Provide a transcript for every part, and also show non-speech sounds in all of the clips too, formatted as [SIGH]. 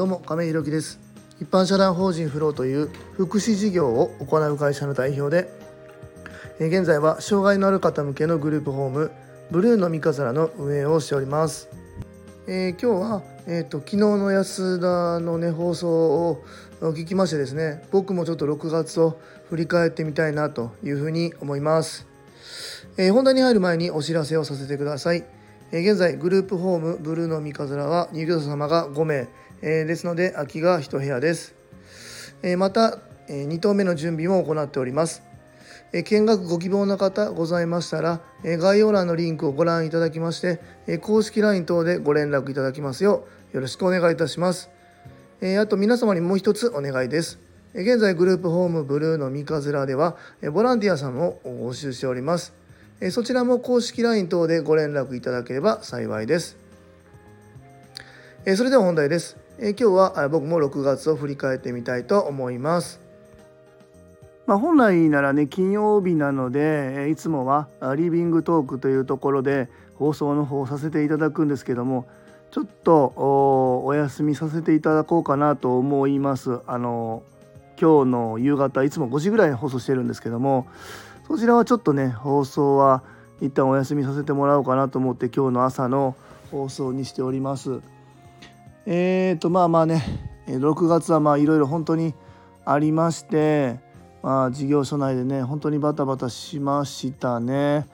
どうも亀井ひろきです。一般社団法人フローという福祉事業を行う会社の代表で現在は障害のある方向けのグループホームブルーの三日皿の運営をしております、えー今日は、えー、と昨日の安田のね放送を聞きましてですね僕もちょっと6月を振り返ってみたいなというふうに思います。えー本題に入る前にお知らせをさせてください。現在、グループホームブルーの三日面は入居者様が5名、えーですので空きが1部屋です。えーまた、え2棟目の準備も行っております。えー見学ご希望の方ございましたら、えー概要欄のリンクをご覧いただきまして、えー公式 LINE 等でご連絡いただきますようよろしくお願いいたします。えーあと皆様にもう一つお願いです。現在グループホームブルーの三日面ではボランティアさんを募集しております。そちらも公式 LINE 等でご連絡いただければ幸いです。それでは本題です。えー今日はあ僕も6月を振り返ってみたいと思います。まあ、本来ならね金曜日なのでいつもはリビングトークというところで放送の方をさせていただくんですけどもちょっとおお休みさせていただこうかなと思います。あの今日の夕方いつも5時ぐらいに放送してるんですけどもそちらはちょっとね放送は一旦お休みさせてもらおうかなと思って今日の朝の放送にしております。えーとまあまあねえ6月はまあいろいろ本当にありまして、まあ、事業所内でね本当にバタバタしましたね。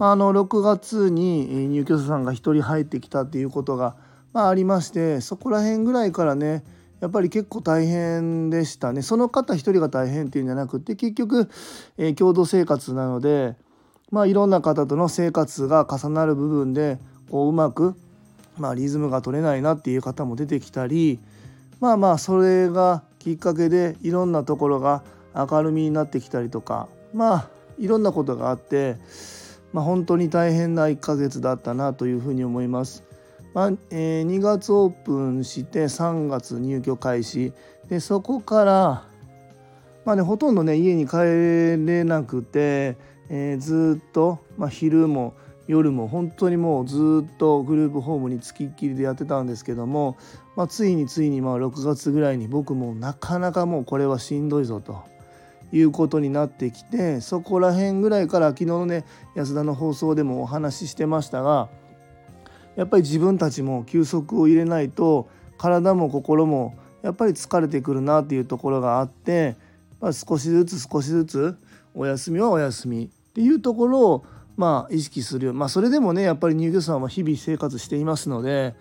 まあ、あの6月に入居者さんが1人入ってきたっていうことが、まあ、ありましてそこら辺ぐらいからねやっぱり結構大変でしたねその方一人が大変っていうんじゃなくて結局、えー共同生活なので、まあ、いろんな方との生活が重なる部分でこううまく、まあ、リズムが取れないなっていう方も出てきたりまあまあそれがきっかけでいろんなところが明るみになってきたりとかまあいろんなことがあって、まあ、本当に大変な1ヶ月だったなというふうに思います。まあえー2月オープンして3月入居開始でそこから、まあね、ほとんどね家に帰れなくて、えーずっと、まあ、昼も夜も本当にもうずっとグループホームにつきっきりでやってたんですけども、まあ、ついについにまあ6月ぐらいに僕もなかなかもうこれはしんどいぞと。いうことになってきてそこら辺ぐらいから昨日のね安田の放送でもお話ししてましたがやっぱり自分たちも休息を入れないと体も心もやっぱり疲れてくるなっていうところがあって、まあ、少しずつ少しずつお休みはお休みっていうところをまあ意識するよまあそれでもねやっぱり入居者さんは日々生活していますので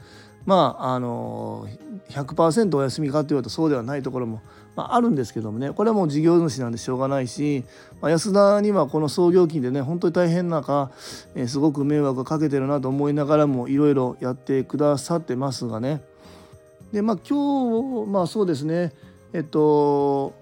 まああの100%お休みかと言われるとそうではないところも、まあ、あるんですけどもねこれはもう事業主なんでしょうがないし、まあ、安田にはこの創業期でね本当に大変な中、えーすごく迷惑をかけてるなと思いながらもいろいろやってくださってますがね。でまあ今日まあそうですねえっと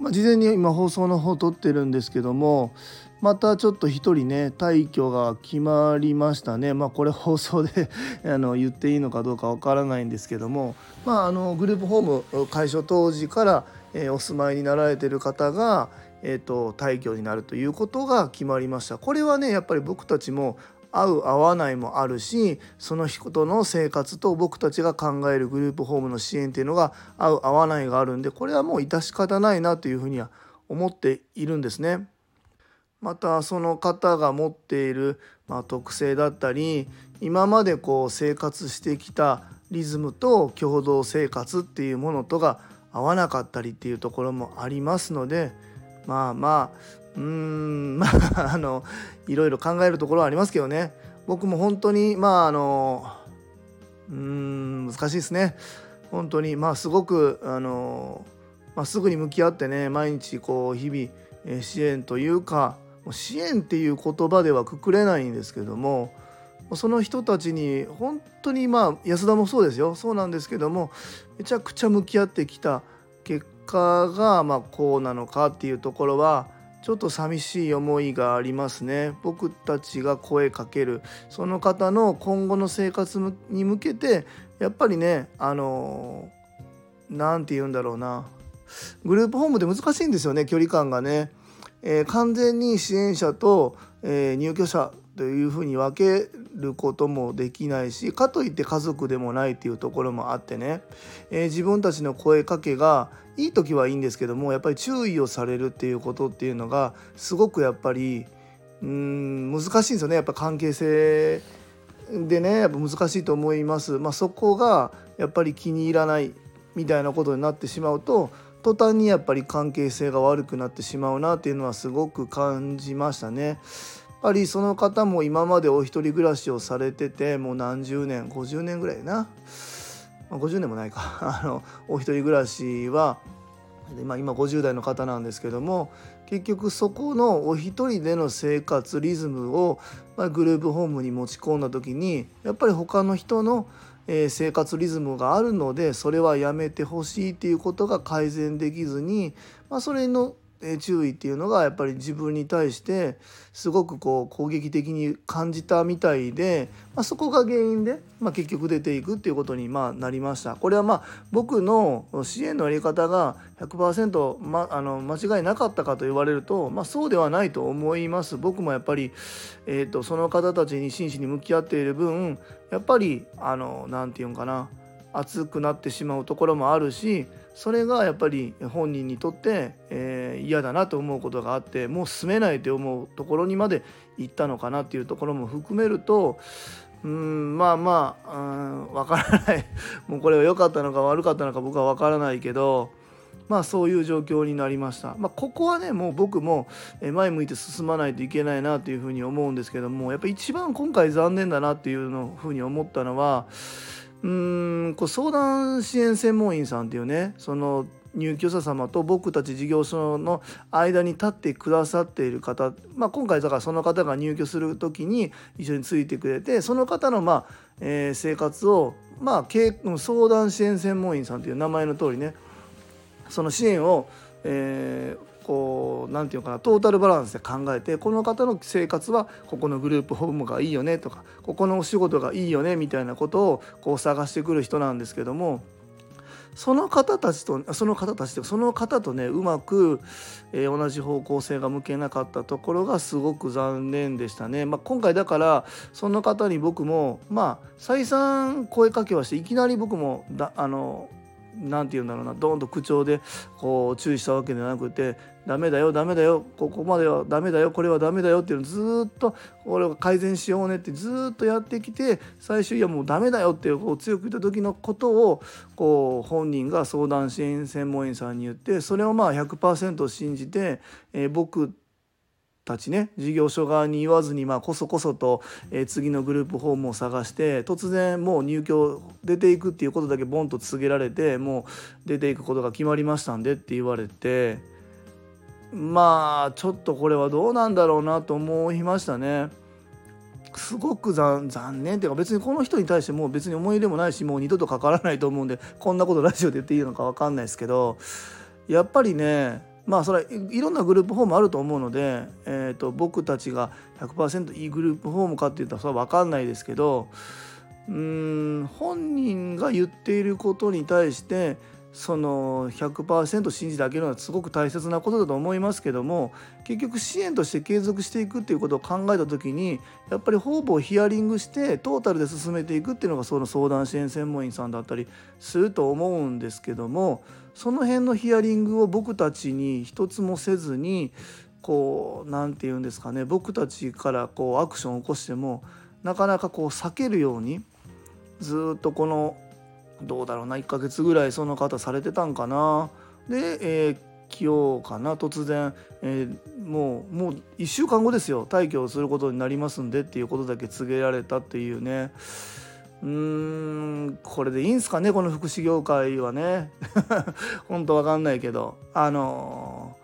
まあ、事前に今放送の方撮ってるんですけどもまたちょっと一人ね退去が決まりましたね。まあこれ放送で [LAUGHS] あの言っていいのかどうかわからないんですけども。まああのグループホーム開所当時から、えーお住まいになられてる方が、えー、と退去になるということが決まりました。これはねやっぱり僕たちも合う合わないもあるしその人の生活と僕たちが考えるグループホームの支援っていうのが合う合わないがあるんでこれはもう致し方ないなというふうには思っているんですね。またその方が持っている、まあ、特性だったり今までこう生活してきたリズムと共同生活っていうものとが合わなかったりっていうところもありますのでまあまあうーんまああのいろいろ考えるところはありますけどね。僕も本当にまああのうーん難しいですね。本当にまあすごくあの、まあ、すぐに向き合ってね毎日こう日々支援というか支援っていう言葉ではくくれないんですけどもその人たちに本当にまあ安田もそうですよ。そうなんですけどもめちゃくちゃ向き合ってきた結果がまこうなのかっていうところはちょっと寂しい思いがありますね。僕たちが声かける。その方の今後の生活に向けてやっぱりねあの何て言うんだろうな。グループホームで難しいんですよね距離感がね、えー完全に支援者と、えー入居者というふうに分けることもできないしかといって家族でもないっていうところもあってね、えー、自分たちの声かけがいい時はいいんですけどもやっぱり注意をされるっていうことっていうのがすごくやっぱりうん難しいんですよねやっぱ関係性でねやっぱ難しいと思います。まあ、そこがやっぱり気に入らないみたいなことになってしまうと途端にやっぱり関係性が悪くなってしまうなっていうのはすごく感じましたね。やっぱりその方も今までお一人暮らしをされててもう何十年50年ぐらいな、まあ、50年もないか [LAUGHS] あのお一人暮らしは、まあ、今50代の方なんですけども結局そこのお一人での生活リズムを、まあ、グループホームに持ち込んだ時にやっぱり他の人のえ生活リズムがあるのでそれはやめてほしいっていうことが改善できずに、まあ、それの注意っていうのがやっぱり自分に対してすごくこう攻撃的に感じたみたいで、まあ、そこが原因で、まあ、結局出ていくっていうことにまなりました。これはまあ僕の支援のやり方が100%、ま、あの間違いなかったかと言われると、まあ、そうではないと思います。僕もやっぱり、えーと、その方たちに真摯に向き合っている分やっぱりあの何て言うんかな熱くなってしまうところもあるしそれがやっぱり本人にとって、えー、嫌だなと思うことがあってもう住めないと思うところにまで行ったのかなっていうところも含めるとうんまあまあうん分からない [LAUGHS] もうこれは良かったのか悪かったのか僕は分からないけどまあそういう状況になりました。まあ、ここはねもう僕も前向いて進まないといけないなというふうに思うんですけどもやっぱ一番今回残念だなっていうのふうに思ったのはうんこう相談支援専門員さんっていうねその入居者様と僕たち事業所の間に立ってくださっている方、まあ、今回だからその方が入居する時に一緒についてくれてその方のまあ、え、生活をまあ相談支援専門員さんという名前の通りねその支援を、えー、こう何て言うかなトータルバランスで考えてこの方の生活はここのグループホームがいいよねとかここのお仕事がいいよねみたいなことをこう探してくる人なんですけどもその方たちとその方たちとその方とねうまく、えー、同じ方向性が向けなかったところがすごく残念でしたね。まあ、今回だからその方に僕もまあ再三声かけはしていきなり僕もだあの何て言うんだろうなドーンと口調でこう注意したわけではなくて「ダメだよダメだよここまではダメだよこれはダメだよ」っていうのをずっと俺は改善しようねってずっとやってきて最終いやもうダメだよってこう強く言った時のことをこう本人が相談支援専門員さんに言ってそれをまあ100%信じて、えー、僕たちね事業所側に言わずにまあこそこそと、えー、次のグループホームを探して突然もう入居出ていくっていうことだけボンと告げられてもう出ていくことが決まりましたんでって言われてまあちょっとこれはどうなんだろうなと思いましたね。すごく残念っていうか別にこの人に対してもう別に思い入れもないしもう二度とかからないと思うんでこんなことラジオで言っていいのか分かんないですけどやっぱりねまあそれはいろんなグループホームあると思うので、えー、と僕たちが100%いいグループホームかっていったらそれは分かんないですけどうん本人が言っていることに対してその100%信じてあげるのはすごく大切なことだと思いますけども結局支援として継続していくっていうことを考えた時にやっぱり方々ヒアリングしてトータルで進めていくっていうのがその相談支援専門員さんだったりすると思うんですけどもその辺のヒアリングを僕たちに一つもせずにこう何て言うんですかね僕たちからこうアクションを起こしてもなかなかこう避けるようにずっとこのどうだろうな1ヶ月ぐらいその方されてたんかな。で、えー、今日かな突然、えー、もうもう1週間後ですよ。退去をすることになりますんでっていうことだけ告げられたっていうね。うーんこれでいいんすかねこの福祉業界はね。[LAUGHS] 本当わかんないけど。あの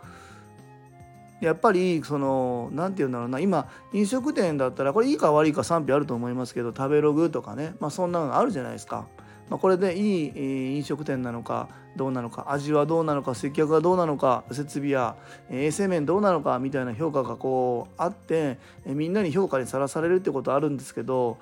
やっぱりその何て言うんだろうな。今飲食店だったらこれいいか悪いか賛否あると思いますけど食べログとかね。まあそんなのがあるじゃないですか。まあ、これでいい飲食店なのかどうなのか味はどうなのか接客はどうなのか設備や衛生面どうなのかみたいな評価がこうあってみんなに評価にさらされるってことあるんですけど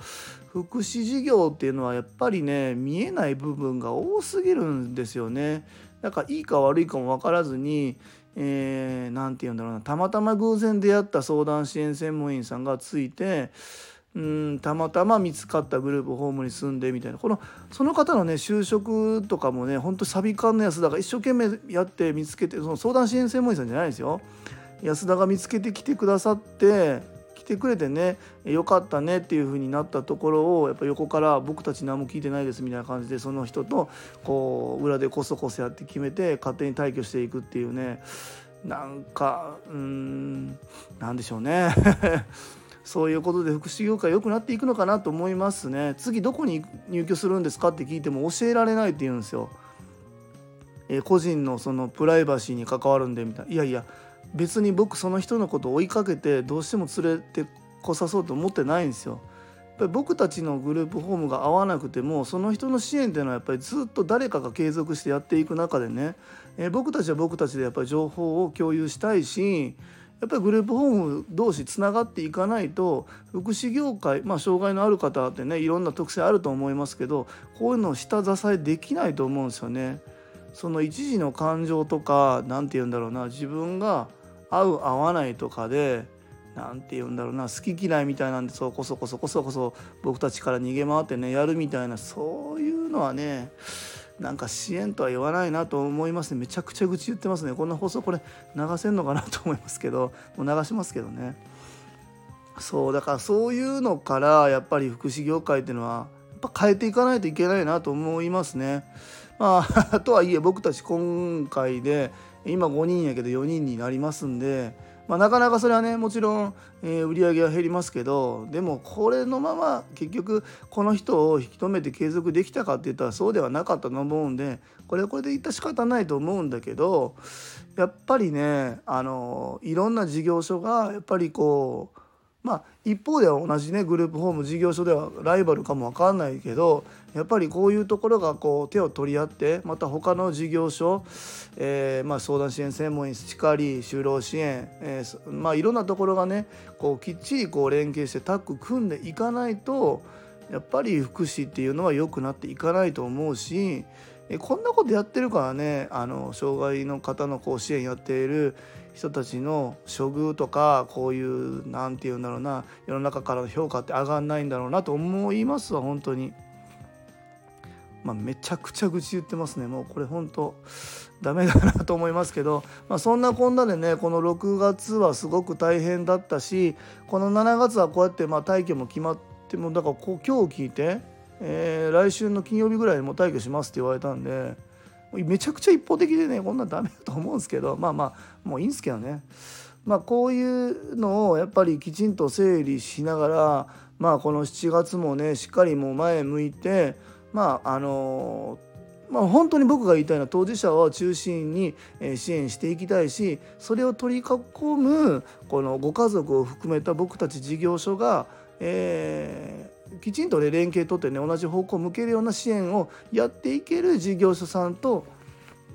福祉事業っていうのはやっぱりね見えない部分が多すぎるんですよね。だからいいか悪いかも分からずに何、えー、て言うんだろうなたまたま偶然出会った相談支援専門員さんがついてうんたまたま見つかったグループホームに住んでみたいな。このその方のね就職とかもねほんとサビ缶の安田が一生懸命やって見つけてその相談支援専門員さんじゃないですよ。安田が見つけてきてくださって来てくれてねよかったねっていう風になったところをやっぱ横から僕たち何も聞いてないですみたいな感じでその人とこう裏でこそこそやって決めて勝手に退去していくっていうね。なんかうーんなんでしょうね。そういうことで福祉業界良くなっていくのかなと思いますね。次どこに入居するんですかって聞いても教えられないって言うんですよ、えー、個人のそのプライバシーに関わるんでみたいな。いやいや別に僕その人のことを追いかけてどうしても連れてこさそうと思ってないんですよ。やっぱり僕たちのグループホームが合わなくてもその人の支援っていうのはやっぱりずっと誰かが継続してやっていく中でね、えー、僕たちは僕たちでやっぱり情報を共有したいしやっぱりグループホーム同士つながっていかないと福祉業界まあ障害のある方ってねいろんな特性あると思いますけどこういうのを下支えできないと思うんですよね。その一時の感情とか何て言うんだろうな自分が合う合わないとかで何て言うんだろうな好き嫌いみたいなんでそうこそこそこそこそ僕たちから逃げ回ってねやるみたいなそういうのはねなんか支援とは言わないなと思いますね。めちゃくちゃ愚痴言ってますね。こんな放送これ流せんのかなと思いますけど。もう流しますけどね。そうだからそういうのからやっぱり福祉業界っていうのはやっぱ変えていかないといけないなと思いますね。まあ [LAUGHS] とはいえ僕たち今回で今5人やけど4人になりますんでまあ、なかなかそれはねもちろん、えー、売り上げは減りますけどでもこれのまま結局この人を引き止めて継続できたかって言ったらそうではなかったと思うんでこれはこれで言った仕方ないと思うんだけどやっぱりねあのいろんな事業所がやっぱりこうまあ一方では同じねグループホーム事業所ではライバルかも分かんないけどやっぱりこういうところがこう手を取り合ってまた他の事業所、えー、まあ相談支援専門員しかり就労支援、えー、まあいろんなところがねこうきっちりこう連携してタッグ組んでいかないとやっぱり福祉っていうのは良くなっていかないと思うしえこんなことやってるからねあの障害の方のこう支援やっている人たちの処遇とかこういう何て言うんだろうな世の中からの評価って上がんないんだろうなと思いますわ本当に。まあ、めちゃくちゃ愚痴言ってますねもうこれ本当ダメだなと思いますけど、まあ、そんなこんなでねこの6月はすごく大変だったしこの7月はこうやってまあ退去も決まってもだからこう今日聞いて、えー、来週の金曜日ぐらいにも退去しますって言われたんで。めちゃくちゃ一方的でねこんなんダメだと思うんですけどまあまあもういいんですけどねまあこういうのをやっぱりきちんと整理しながらまあこの7月もねしっかりもう前向いてまああのまあ、本当に僕が言いたいのは当事者を中心に支援していきたいしそれを取り囲むこのご家族を含めた僕たち事業所が、えー、きちんとね連携取ってね同じ方向を向けるような支援をやっていける事業所さんと、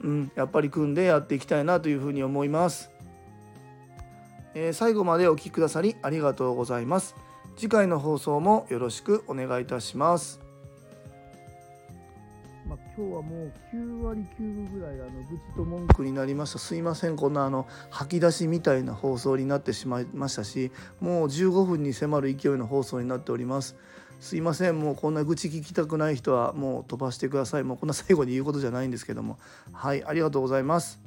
うん、やっぱり組んでやっていきたいなというふうに思います。えー、最後までお聴きくださりありがとうございます。次回の放送もよろしくお願いいたします。まあ、今日はもう9割9分ぐらいあの愚痴と文句になりましたすいませんこんなあの吐き出しみたいな放送になってしまいましたしもう15分に迫る勢いの放送になっておりますすいません。もうこんな愚痴聞きたくない人はもう飛ばしてください。もうこんな最後に言うことじゃないんですけども。はい。ありがとうございます。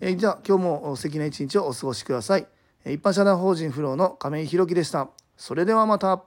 えじゃあ今日も素敵な一日をお過ごしください。一般社団法人フローの亀井宏樹でした。それではまた。